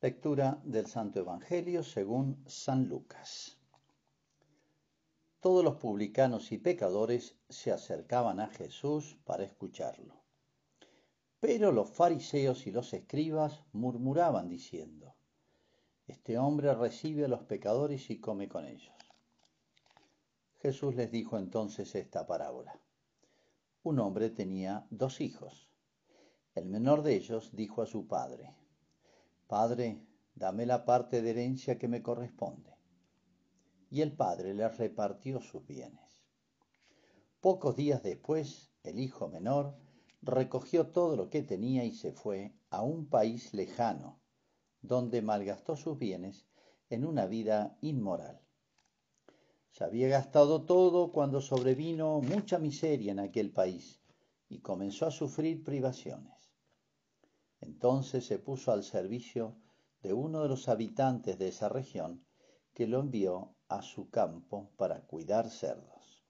Lectura del Santo Evangelio según San Lucas. Todos los publicanos y pecadores se acercaban a Jesús para escucharlo. Pero los fariseos y los escribas murmuraban diciendo, Este hombre recibe a los pecadores y come con ellos. Jesús les dijo entonces esta parábola. Un hombre tenía dos hijos. El menor de ellos dijo a su padre, Padre, dame la parte de herencia que me corresponde. Y el padre le repartió sus bienes. Pocos días después, el hijo menor recogió todo lo que tenía y se fue a un país lejano, donde malgastó sus bienes en una vida inmoral. Se había gastado todo cuando sobrevino mucha miseria en aquel país y comenzó a sufrir privaciones. Entonces se puso al servicio de uno de los habitantes de esa región que lo envió a su campo para cuidar cerdos.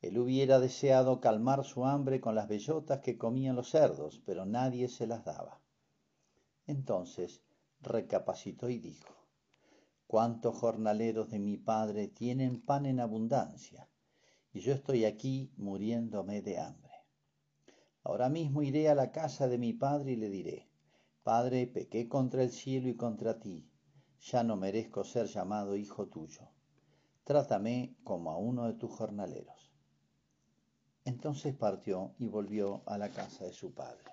Él hubiera deseado calmar su hambre con las bellotas que comían los cerdos, pero nadie se las daba. Entonces recapacitó y dijo, ¿Cuántos jornaleros de mi padre tienen pan en abundancia? Y yo estoy aquí muriéndome de hambre. Ahora mismo iré a la casa de mi padre y le diré, Padre, pequé contra el cielo y contra ti, ya no merezco ser llamado hijo tuyo. Trátame como a uno de tus jornaleros. Entonces partió y volvió a la casa de su padre.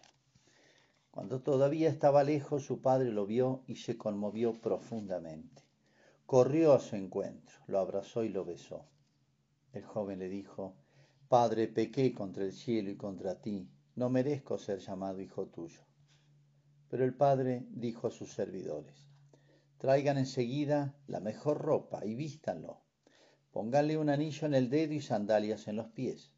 Cuando todavía estaba lejos, su padre lo vio y se conmovió profundamente. Corrió a su encuentro, lo abrazó y lo besó. El joven le dijo, Padre, pequé contra el cielo y contra ti, no merezco ser llamado hijo tuyo. Pero el padre dijo a sus servidores, traigan enseguida la mejor ropa y vístanlo. Pónganle un anillo en el dedo y sandalias en los pies.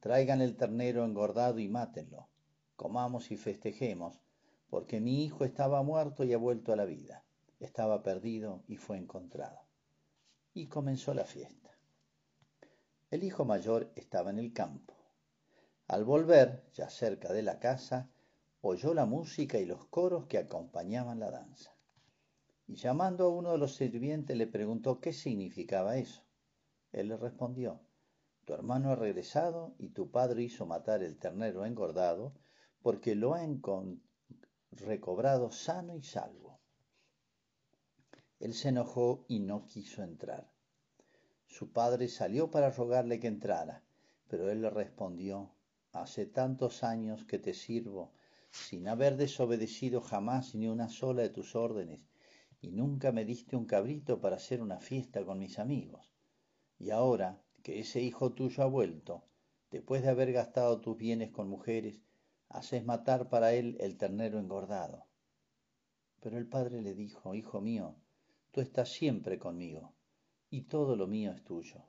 Traigan el ternero engordado y mátenlo. Comamos y festejemos, porque mi hijo estaba muerto y ha vuelto a la vida. Estaba perdido y fue encontrado. Y comenzó la fiesta. El hijo mayor estaba en el campo al volver, ya cerca de la casa, oyó la música y los coros que acompañaban la danza. Y llamando a uno de los sirvientes le preguntó qué significaba eso. Él le respondió, Tu hermano ha regresado y tu padre hizo matar el ternero engordado porque lo ha recobrado sano y salvo. Él se enojó y no quiso entrar. Su padre salió para rogarle que entrara, pero él le respondió, hace tantos años que te sirvo, sin haber desobedecido jamás ni una sola de tus órdenes, y nunca me diste un cabrito para hacer una fiesta con mis amigos. Y ahora que ese hijo tuyo ha vuelto, después de haber gastado tus bienes con mujeres, haces matar para él el ternero engordado. Pero el padre le dijo, Hijo mío, tú estás siempre conmigo, y todo lo mío es tuyo.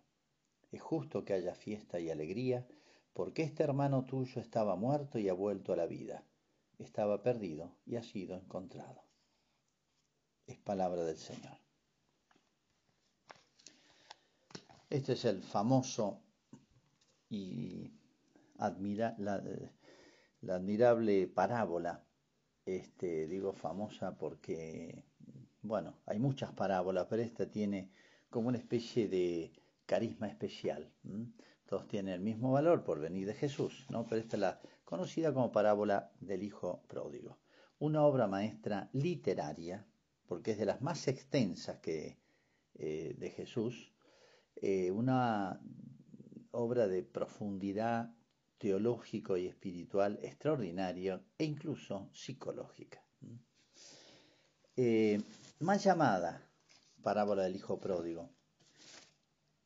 Es justo que haya fiesta y alegría, porque este hermano tuyo estaba muerto y ha vuelto a la vida, estaba perdido y ha sido encontrado. Es palabra del Señor. Este es el famoso y admira, la, admirable parábola, este, digo famosa porque, bueno, hay muchas parábolas, pero esta tiene como una especie de carisma especial todos tienen el mismo valor por venir de Jesús, ¿no? Pero esta es la conocida como parábola del Hijo Pródigo. Una obra maestra literaria, porque es de las más extensas que, eh, de Jesús, eh, una obra de profundidad teológico y espiritual extraordinaria e incluso psicológica. Eh, más llamada parábola del Hijo Pródigo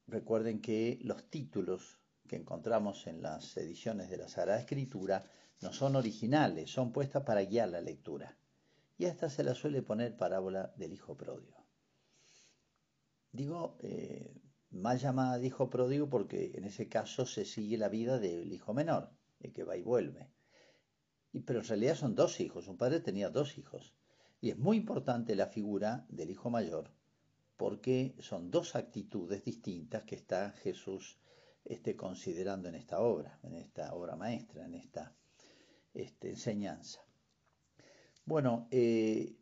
Recuerden que los títulos que encontramos en las ediciones de la Sagrada Escritura no son originales, son puestas para guiar la lectura. Y a esta se la suele poner parábola del hijo pródigo. Digo, eh, más llamada de hijo pródigo porque en ese caso se sigue la vida del hijo menor, el que va y vuelve. Y, pero en realidad son dos hijos, un padre tenía dos hijos. Y es muy importante la figura del hijo mayor, porque son dos actitudes distintas que está Jesús este, considerando en esta obra, en esta obra maestra, en esta este, enseñanza. Bueno, eh,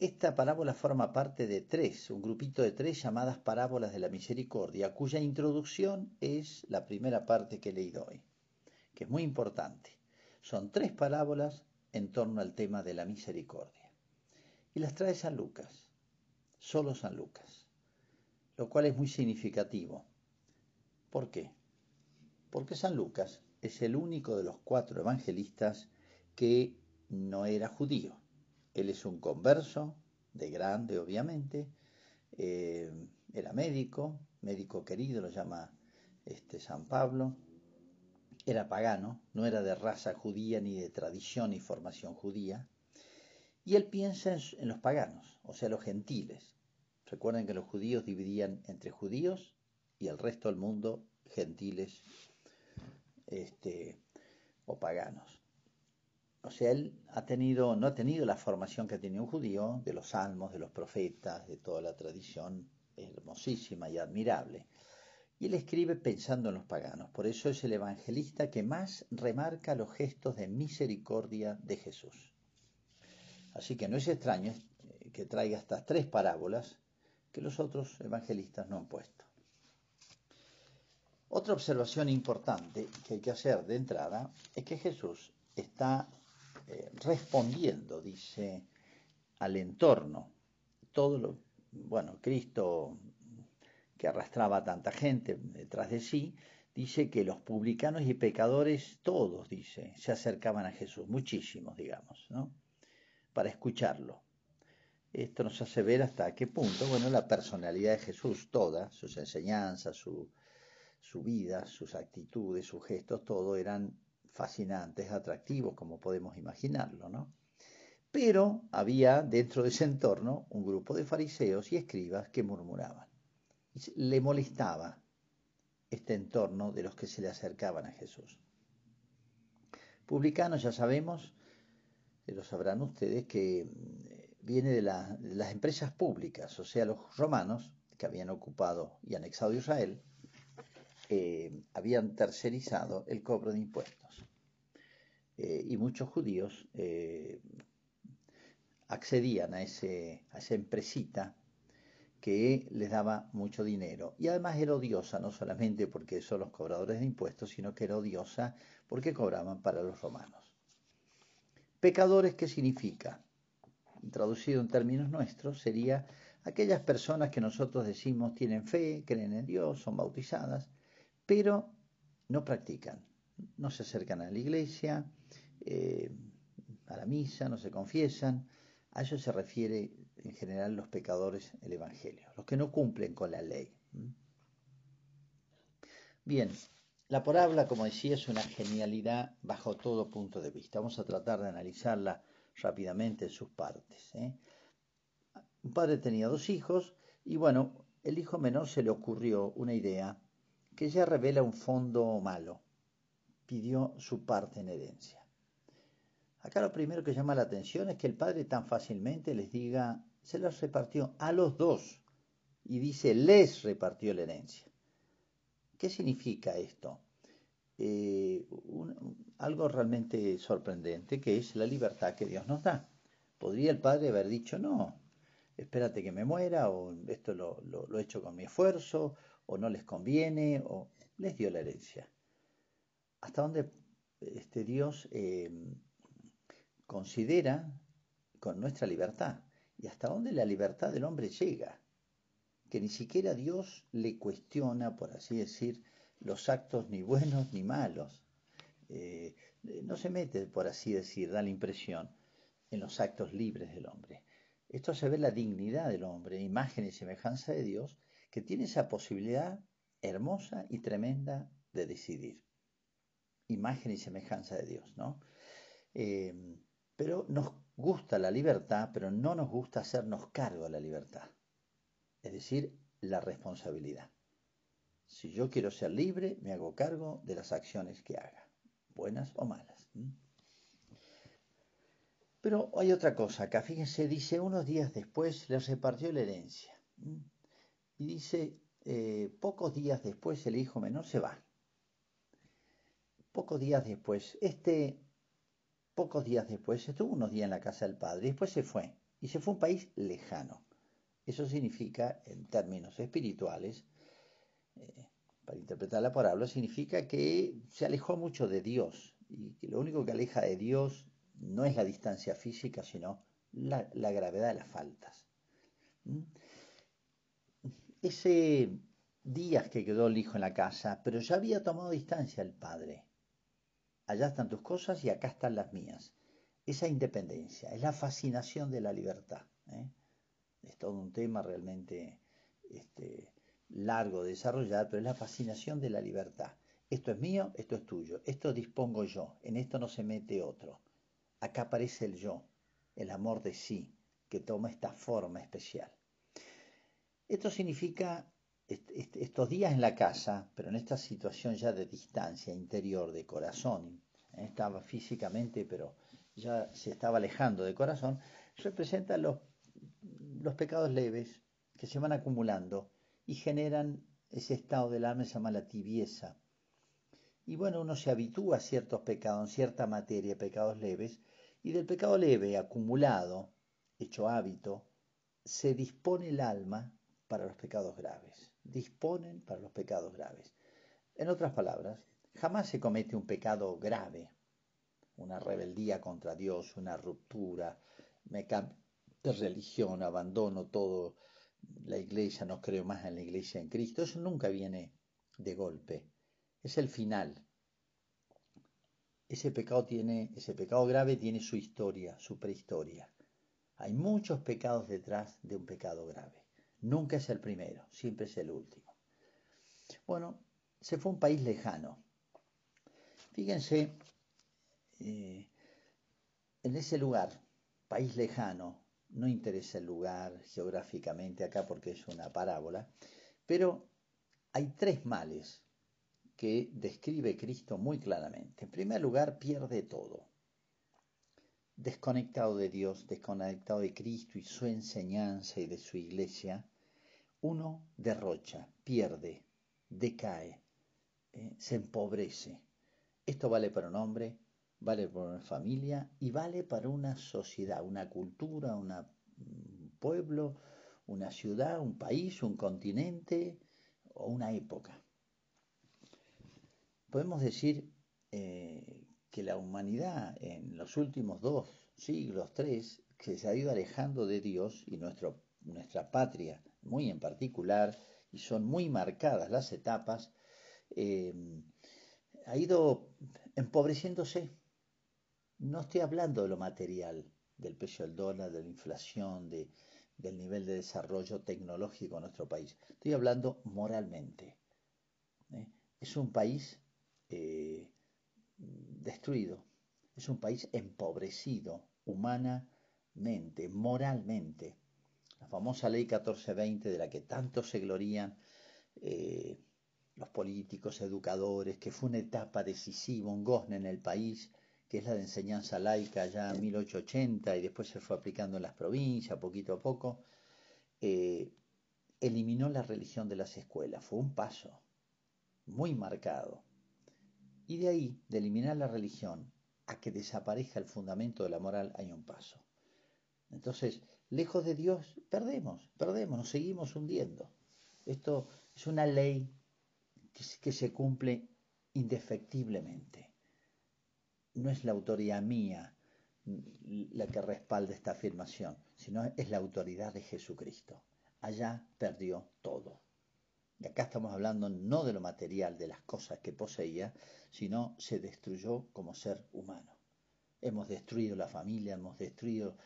esta parábola forma parte de tres, un grupito de tres llamadas parábolas de la misericordia, cuya introducción es la primera parte que he leído hoy, que es muy importante. Son tres parábolas en torno al tema de la misericordia. Y las trae San Lucas, solo San Lucas, lo cual es muy significativo. ¿Por qué? Porque San Lucas es el único de los cuatro evangelistas que no era judío. Él es un converso, de grande obviamente, eh, era médico, médico querido, lo llama este, San Pablo, era pagano, no era de raza judía ni de tradición y formación judía, y él piensa en, los paganos, o sea, los gentiles. Recuerden que los judíos dividían entre judíos y el resto del mundo gentiles este, o paganos. O sea, él ha tenido, no ha tenido la formación que tenía un judío, de los salmos, de los profetas, de toda la tradición hermosísima y admirable. Y él escribe pensando en los paganos. Por eso es el evangelista que más remarca los gestos de misericordia de Jesús. Así que no es extraño que traiga estas tres parábolas que los otros evangelistas no han puesto. Otra observación importante que hay que hacer de entrada es que Jesús está eh, respondiendo, dice, al entorno. Todo lo, bueno, Cristo que arrastraba tanta gente detrás de sí, dice que los publicanos y pecadores, todos, dice, se acercaban a Jesús, muchísimos, digamos, ¿no? Para escucharlo. Esto nos hace ver hasta qué punto, bueno, la personalidad de Jesús, toda, sus enseñanzas, su, su vida, sus actitudes, sus gestos, todo eran fascinantes, atractivos, como podemos imaginarlo, ¿no? Pero había dentro de ese entorno un grupo de fariseos y escribas que murmuraban le molestaba este entorno de los que se le acercaban a Jesús. Publicanos, ya sabemos, lo sabrán ustedes, que mm, viene de, las empresas públicas, o sea, los romanos que habían ocupado y anexado Israel, eh, habían tercerizado el cobro de impuestos. Eh, y muchos judíos eh, accedían a, ese, a esa empresita que les daba mucho dinero. Y además era odiosa, no solamente porque son los cobradores de impuestos, sino que era odiosa porque cobraban para los romanos. Pecadores, ¿qué significa? Traducido en términos nuestros, sería aquellas personas que nosotros decimos tienen fe, creen en Dios, son bautizadas, pero no practican, no se acercan a la iglesia, eh, a la misa, no se confiesan. A eso se refiere en general los pecadores el Evangelio, los que no cumplen con la ley. Bien, la parábola, como decía, es una genialidad bajo todo punto de vista. Vamos a tratar de analizarla rápidamente en sus partes. ¿eh? Un padre tenía dos hijos y bueno, el hijo menor se le ocurrió una idea que ya revela un fondo malo. Pidió su parte en herencia. Acá lo primero que llama la atención es que el padre tan fácilmente les diga, se los repartió a los dos y dice les repartió la herencia. ¿Qué significa esto? Eh, algo realmente sorprendente que es la libertad que Dios nos da. Podría el padre haber dicho no, espérate que me muera o esto lo, he hecho con mi esfuerzo o no les conviene o les dio la herencia. Hasta dónde este Dios eh, considera con nuestra libertad y hasta dónde la libertad del hombre llega, que ni siquiera Dios le cuestiona, por así decir, los actos ni buenos ni malos. Eh, no se mete, por así decir, da la impresión, en los actos libres del hombre. Esto se ve la dignidad del hombre, imagen y semejanza de Dios, que tiene esa posibilidad hermosa y tremenda de decidir. Imagen y semejanza de Dios, ¿no? Eh, pero nos gusta la libertad, pero no nos gusta hacernos cargo de la libertad. Es decir, la responsabilidad. Si yo quiero ser libre, me hago cargo de las acciones que haga, buenas o malas. Pero hay otra cosa acá, fíjense, dice, unos días después les repartió la herencia. Y dice, eh, pocos días después el hijo menor se va. Pocos días después, este Pocos días después estuvo unos días en la casa del padre y después se fue. y se fue a un país lejano. Eso significa, en términos espirituales, eh, para interpretar la parábola, significa que se alejó mucho de Dios y que lo único que aleja de Dios no es la distancia física, sino la, gravedad de las faltas. ¿Mm? Ese días que quedó el hijo en la casa, pero ya había tomado distancia el padre. Allá están tus cosas y acá están las mías. Esa independencia, es la fascinación de la libertad. ¿eh? Es todo un tema realmente este, largo de desarrollar, pero es la fascinación de la libertad. Esto es mío, esto es tuyo, esto dispongo yo, en esto no se mete otro. Acá aparece el yo, el amor de sí, que toma esta forma especial. Esto significa estos días en la casa, pero en esta situación ya de distancia interior, de corazón, estaba físicamente, pero ya se estaba alejando de corazón, representa los, los pecados leves que se van acumulando y generan ese estado del alma se llama la tibieza. Y bueno, uno se habitúa a ciertos pecados, en cierta materia, pecados leves, y del pecado leve acumulado, hecho hábito, se dispone el alma para los pecados graves. Disponen para los pecados graves. En otras palabras, jamás se comete un pecado grave, una rebeldía contra Dios, una ruptura, me de religión, abandono todo, la iglesia, no creo más en la iglesia en Cristo. Eso nunca viene de golpe. Es el final. Ese pecado tiene, ese pecado grave tiene su historia, su prehistoria. Hay muchos pecados detrás de un pecado grave. Nunca es el primero, siempre es el último. Bueno, se fue a un país lejano. Fíjense, eh, en ese lugar, país lejano, no interesa el lugar geográficamente acá porque es una parábola, pero hay tres males que describe Cristo muy claramente. En primer lugar, pierde todo. Desconectado de Dios, desconectado de Cristo y su enseñanza y de su iglesia, uno derrocha, pierde, decae, eh, se empobrece. Esto vale para un hombre, vale para una familia y vale para una sociedad, una cultura, un pueblo, una ciudad, un país, un continente o una época. Podemos decir eh, que la humanidad en los últimos dos siglos, tres, que se ha ido alejando de Dios y nuestro, nuestra patria muy en particular, y son muy marcadas las etapas, eh, ha ido empobreciéndose. No estoy hablando de lo material, del precio del dólar, de la inflación, de, del nivel de desarrollo tecnológico de nuestro país. Estoy hablando moralmente. ¿eh? Es un país eh, destruido, es un país empobrecido humanamente, moralmente la famosa ley 1420 de la que tanto se glorían eh, los políticos, educadores, que fue una etapa decisiva, un gozne en el país, que es la de enseñanza laica ya en 1880 y después se fue aplicando en las provincias poquito a poco, eh, eliminó la religión de las escuelas. Fue un paso muy marcado. Y de ahí, de eliminar la religión a que desaparezca el fundamento de la moral, hay un paso. Entonces, lejos de Dios, perdemos, perdemos, nos seguimos hundiendo. Esto es una ley que, se cumple indefectiblemente. No es la autoridad mía la que respalda esta afirmación, sino es la autoridad de Jesucristo. Allá perdió todo. Y acá estamos hablando no de lo material, de las cosas que poseía, sino se destruyó como ser humano. Hemos destruido la familia, hemos destruido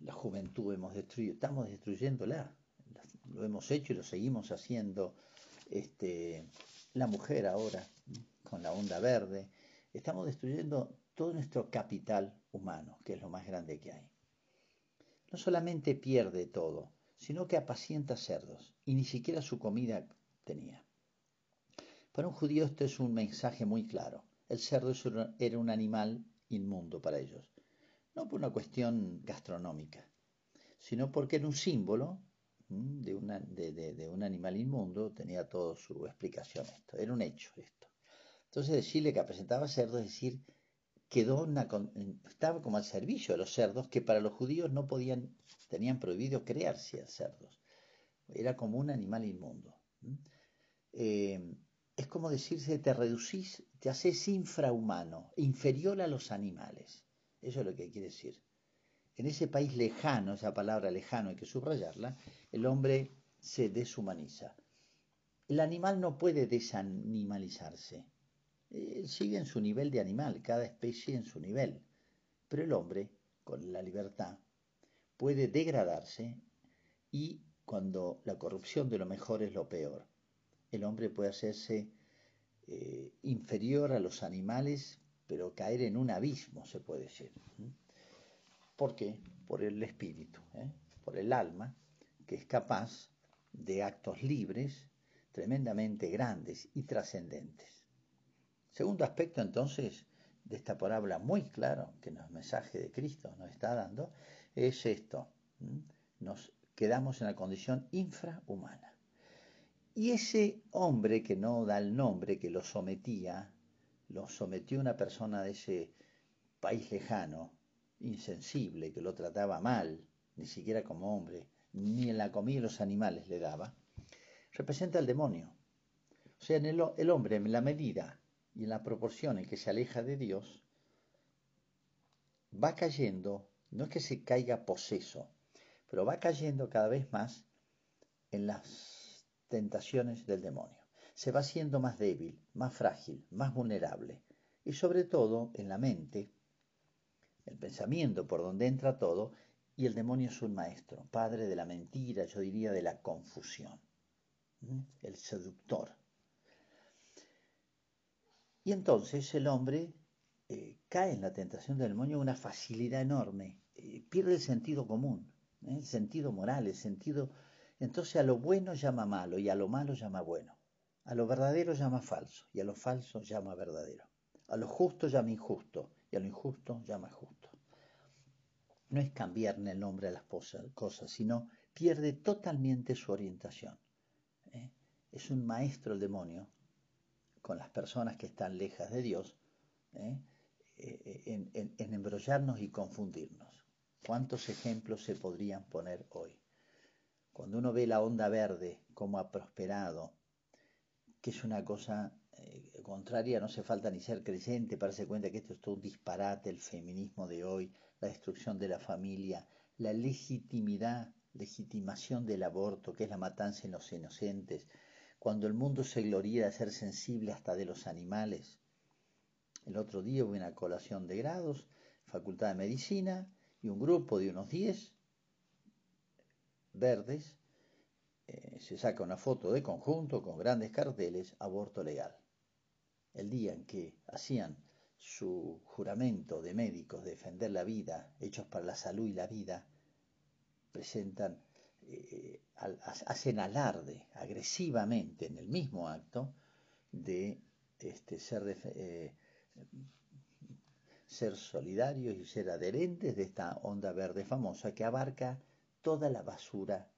la juventud hemos destruido, estamos destruyéndola, lo hemos hecho y lo seguimos haciendo, este, la mujer ahora, con la onda verde, estamos destruyendo todo nuestro capital humano, que es lo más grande que hay. No solamente pierde todo, sino que apacienta cerdos, y ni siquiera su comida tenía. Para un judío esto es un mensaje muy claro. El cerdo era un animal inmundo para ellos no por una cuestión gastronómica, sino porque era un símbolo de, un animal inmundo, tenía toda su explicación esto, era un hecho esto. Entonces decirle que presentaba cerdo es decir, quedó estaba como al servicio de los cerdos que para los judíos no podían, tenían prohibido crearse cerdos. Era como un animal inmundo. Eh, es como decirse, te reducís, te haces infrahumano, inferior a los animales. Eso es lo que quiere decir. En ese país lejano, esa palabra lejano hay que subrayarla, el hombre se deshumaniza. El animal no puede desanimalizarse. Sigue en su nivel de animal, cada especie en su nivel. Pero el hombre, con la libertad, puede degradarse y cuando la corrupción de lo mejor es lo peor, el hombre puede hacerse eh, inferior a los animales, pero caer en un abismo, se puede decir. ¿Por qué? Por el espíritu, ¿eh? por el alma, que es capaz de actos libres, tremendamente grandes y trascendentes. Segundo aspecto entonces de esta parábola muy claro que el mensaje de Cristo nos está dando es esto. Nos quedamos en la condición infrahumana. Y ese hombre que no da el nombre, que lo sometía, lo sometió una persona de ese país lejano, insensible, que lo trataba mal, ni siquiera como hombre, ni en la comida los animales le daba, representa al demonio. O sea, en el, el hombre, en la medida y en la proporción en que se aleja de Dios, va cayendo, no es que se caiga poseso, pero va cayendo cada vez más en las tentaciones del demonio. Se va haciendo más débil, más frágil, más vulnerable. Y sobre todo en la mente, el pensamiento por donde entra todo, y el demonio es un maestro, padre de la mentira, yo diría de la confusión, el seductor. Y entonces el hombre eh, cae en la tentación del demonio una facilidad enorme, eh, pierde el sentido común, ¿eh? el sentido moral, el sentido... Entonces a lo bueno llama malo y a lo malo llama bueno, a lo verdadero llama falso y a lo falso llama verdadero, a lo justo llama injusto y a lo injusto llama justo. No es cambiarle el nombre a las cosas, sino pierde totalmente su orientación. Es un maestro el demonio con las personas que están lejas de Dios, ¿eh? Eh, en, embrollarnos y confundirnos. ¿Cuántos ejemplos se podrían poner hoy? Cuando uno ve la onda verde, cómo ha prosperado, que es una cosa eh, contraria, no hace falta ni ser creyente para darse cuenta que esto es todo un disparate, el feminismo de hoy, la destrucción de la familia, la legitimidad, legitimación del aborto, que es la matanza en los inocentes, cuando el mundo se gloría de ser sensible hasta de los animales. El otro día hubo una colación de grados, Facultad de Medicina, y un grupo de unos 10 verdes eh, se saca una foto de conjunto con grandes carteles, aborto legal. El día en que hacían su juramento de médicos de defender la vida, hechos para la salud y la vida, presentan eh, hacen alarde agresivamente en el mismo acto de este, ser, eh, ser solidarios y ser adherentes de esta onda verde famosa que abarca toda la basura,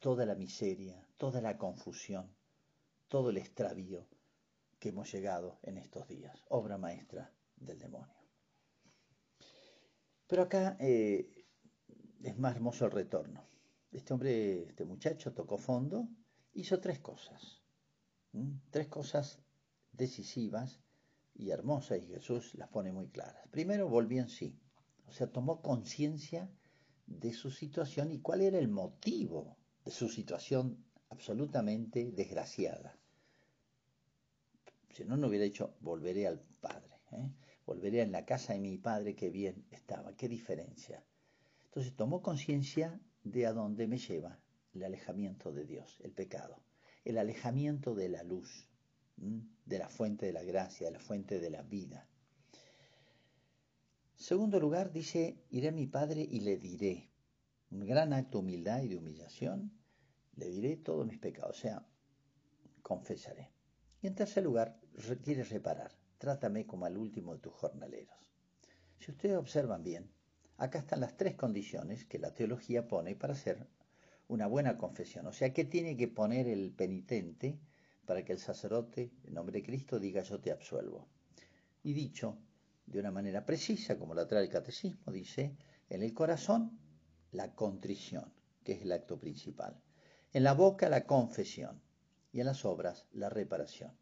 toda la miseria, toda la confusión, todo el extravío que hemos llegado en estos días, obra maestra del demonio. Pero acá eh, es más hermoso el retorno este hombre, este muchacho tocó fondo, hizo tres cosas, tres cosas decisivas y hermosas y Jesús las pone muy claras. Primero volvió en sí, o sea, tomó conciencia de su situación y cuál era el motivo de su situación absolutamente desgraciada. Si no, no hubiera dicho, volveré al Padre, ¿eh? volveré en la casa de mi Padre que bien estaba, qué diferencia. Entonces tomó conciencia de a dónde me lleva el alejamiento de Dios, el pecado, el alejamiento de la luz, de la fuente de la gracia, de la fuente de la vida. Segundo lugar, dice, iré a mi Padre y le diré, un gran acto de humildad y de humillación, le diré todos mis pecados, o sea, confesaré. Y en tercer lugar, quiere reparar, trátame como al último de tus jornaleros. Si ustedes observan bien, Acá están las tres condiciones que la teología pone para hacer una buena confesión. O sea, ¿qué tiene que poner el penitente para que el sacerdote, en nombre de Cristo, diga yo te absuelvo? Y dicho, de una manera precisa, como la trae el catecismo, dice, en el corazón la contrición, que es el acto principal. En la boca la confesión y en las obras la reparación.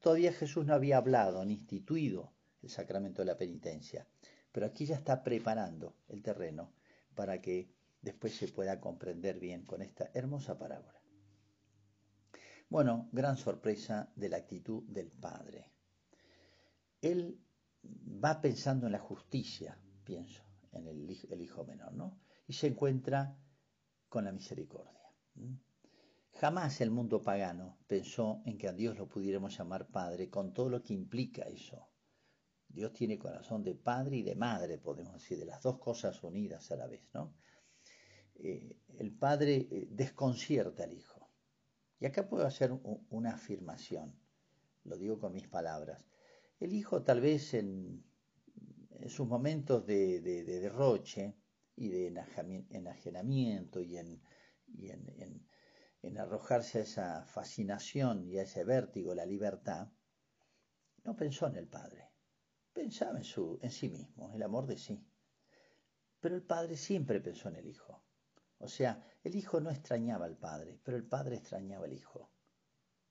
Todavía Jesús no había hablado ni instituido el sacramento de la penitencia, pero aquí ya está preparando el terreno para que después se pueda comprender bien con esta hermosa parábola. Bueno, gran sorpresa de la actitud del Padre. Él va pensando en la justicia, pienso, en el, hijo menor, ¿no? Y se encuentra con la misericordia. Jamás el mundo pagano pensó en que a Dios lo pudiéramos llamar Padre con todo lo que implica eso. Dios tiene corazón de padre y de madre, podemos decir, de las dos cosas unidas a la vez, ¿no? Eh, el padre eh, desconcierta al hijo. Y acá puedo hacer una afirmación, lo digo con mis palabras. El hijo tal vez en, sus momentos de, derroche y de enajenamiento y, en, en, arrojarse a esa fascinación y a ese vértigo, la libertad, no pensó en el padre, pensaba en, su, en sí mismo, el amor de sí. Pero el padre siempre pensó en el hijo. O sea, el hijo no extrañaba al padre, pero el padre extrañaba al hijo.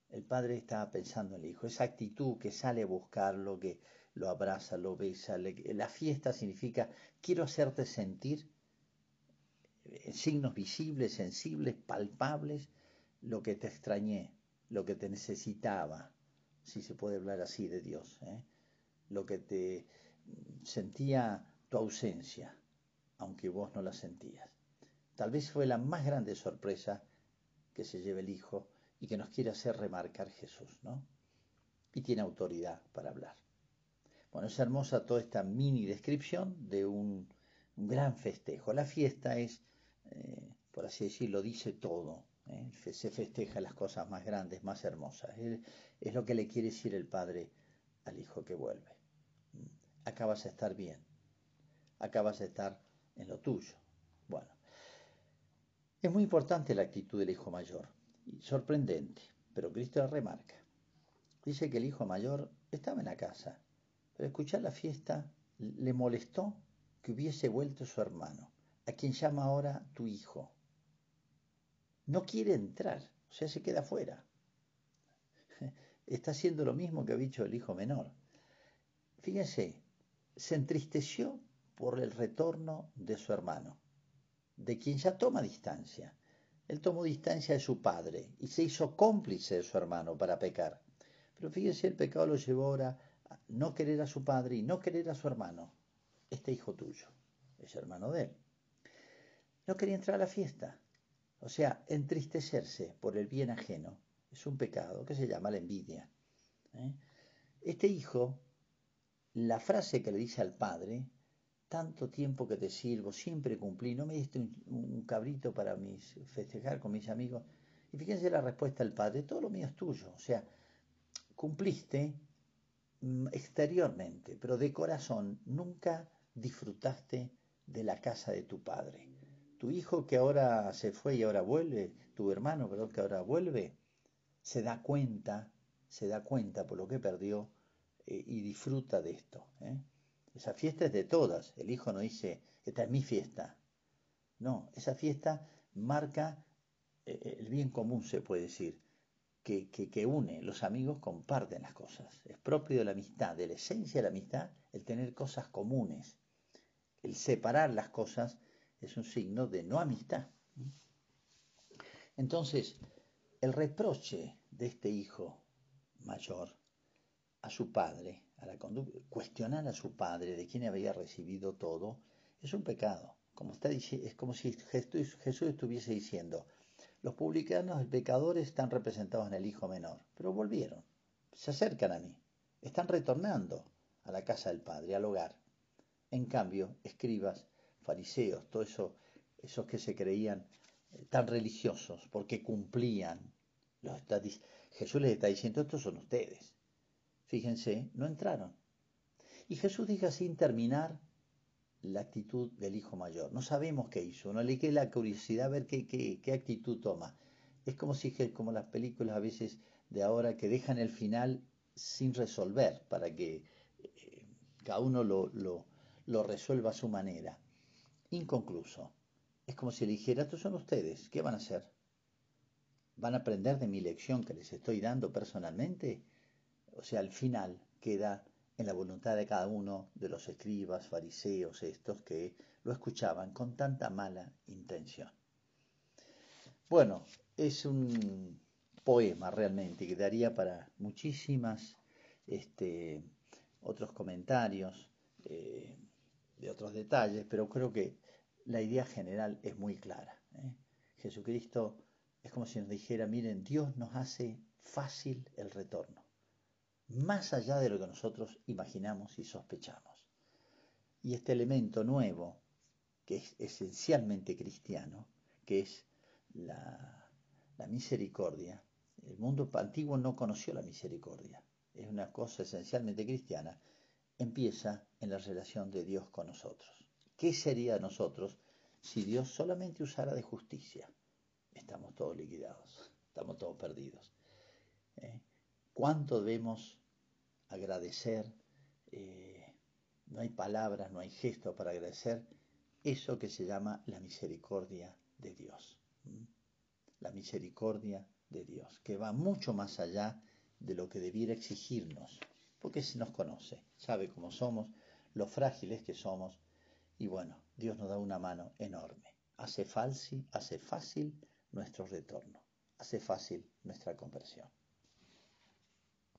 El padre estaba pensando en el hijo, esa actitud que sale a buscarlo, que lo abraza, lo besa. la fiesta significa quiero hacerte sentir en signos visibles, sensibles, palpables, lo que te extrañé, lo que te necesitaba, si se puede hablar así de Dios, ¿eh? Lo que te sentía tu ausencia, aunque vos no la sentías. Tal vez fue la más grande sorpresa que se lleve el Hijo y que nos quiere hacer remarcar Jesús, ¿no? Y tiene autoridad para hablar. Bueno, es hermosa toda esta mini descripción de un, gran festejo. La fiesta es, eh, por así decirlo, dice todo. ¿eh? Se festeja las cosas más grandes, más hermosas. Es lo que le quiere decir el Padre al Hijo que vuelve. Acabas de estar bien. Acabas de estar en lo tuyo. Bueno, es muy importante la actitud del hijo mayor sorprendente, pero Cristo la remarca. Dice que el hijo mayor estaba en la casa, pero escuchar la fiesta le molestó que hubiese vuelto su hermano, a quien llama ahora tu hijo. No quiere entrar, o sea, se queda fuera. Está haciendo lo mismo que ha dicho el hijo menor. Fíjense, se entristeció por el retorno de su hermano, de quien ya toma distancia él tomó distancia de su padre y se hizo cómplice de su hermano para pecar. Pero fíjense, el pecado lo llevó ahora a no querer a su padre y no querer a su hermano. Este hijo tuyo es hermano de él. No quería entrar a la fiesta. O sea, entristecerse por el bien ajeno es un pecado que se llama la envidia. ¿eh? Este hijo, la frase que le dice al padre, tanto tiempo que te sirvo, siempre cumplí, no me diste un, cabrito para mis, festejar con mis amigos. Y fíjense la respuesta del padre, todo lo mío es tuyo, o sea, cumpliste mm, exteriormente, pero de corazón nunca disfrutaste de la casa de tu padre. Tu hijo que ahora se fue y ahora vuelve, tu hermano, perdón, que ahora vuelve, se da cuenta, se da cuenta por lo que perdió eh, y disfruta de esto. ¿eh? Esa fiesta es de todas. El hijo no dice, esta es mi fiesta. No, esa fiesta marca eh, eh, el bien común, se puede decir, que, que, une. Los amigos comparten las cosas. Es propio de la amistad, de la esencia de la amistad, el tener cosas comunes. El separar las cosas es un signo de no amistad. Entonces, el reproche de este hijo mayor a su padre a la cuestionar a su padre de quien había recibido todo, es un pecado. Como está, es como si Jesús, estuviese diciendo, los publicanos, el pecador, están representados en el hijo menor, pero volvieron, se acercan a mí, están retornando a la casa del Padre, al hogar. En cambio, escribas, fariseos, todos eso, esos que se creían eh, tan religiosos porque cumplían, los Jesús les está diciendo, estos son ustedes, fíjense, no entraron. Y Jesús dijo sin terminar la actitud del hijo mayor. No sabemos qué hizo, no le queda la curiosidad a ver qué, qué, actitud toma. Es como si, como las películas a veces de ahora que dejan el final sin resolver para que eh, cada uno lo, lo, resuelva a su manera. Inconcluso. Es como si le dijera, estos son ustedes, ¿qué van a hacer? ¿Van a aprender de mi lección que les estoy dando personalmente? O sea, al final queda en la voluntad de cada uno de los escribas, fariseos, estos que lo escuchaban con tanta mala intención. Bueno, es un poema realmente que daría para muchísimas este, otros comentarios eh, de otros detalles, pero creo que la idea general es muy clara. ¿eh? Jesucristo es como si nos dijera, miren, Dios nos hace fácil el retorno, más allá de lo que nosotros imaginamos y sospechamos. Y este elemento nuevo, que es esencialmente cristiano, que es la, la misericordia, el mundo antiguo no conoció la misericordia, es una cosa esencialmente cristiana, empieza en la relación de Dios con nosotros. ¿Qué sería de nosotros si Dios solamente usara de justicia? Estamos todos liquidados, estamos todos perdidos. ¿Eh? ¿Cuánto debemos agradecer? Eh, no hay palabras, no hay gestos para agradecer eso que se llama la misericordia de Dios. La misericordia de Dios, que va mucho más allá de lo que debiera exigirnos, porque se nos conoce, sabe cómo somos, lo frágiles que somos, y bueno, Dios nos da una mano enorme. Hace, falsi, hace fácil nuestro retorno, hace fácil nuestra conversión.